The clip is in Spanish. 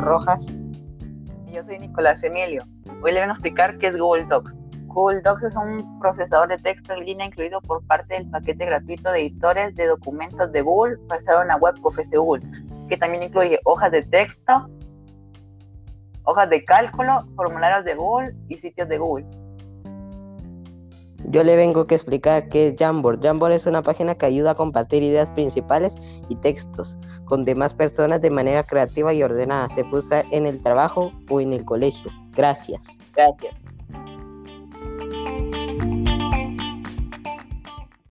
Rojas. Yo soy Nicolás Emilio. Hoy le voy a explicar qué es Google Docs. Google Docs es un procesador de texto en línea incluido por parte del paquete gratuito de editores de documentos de Google basado en la web que ofrece Google, que también incluye hojas de texto, hojas de cálculo, formularios de Google y sitios de Google. Yo le vengo a explicar qué es Jamboard. Jamboard es una página que ayuda a compartir ideas principales y textos con demás personas de manera creativa y ordenada. Se usa en el trabajo o en el colegio. Gracias. Gracias.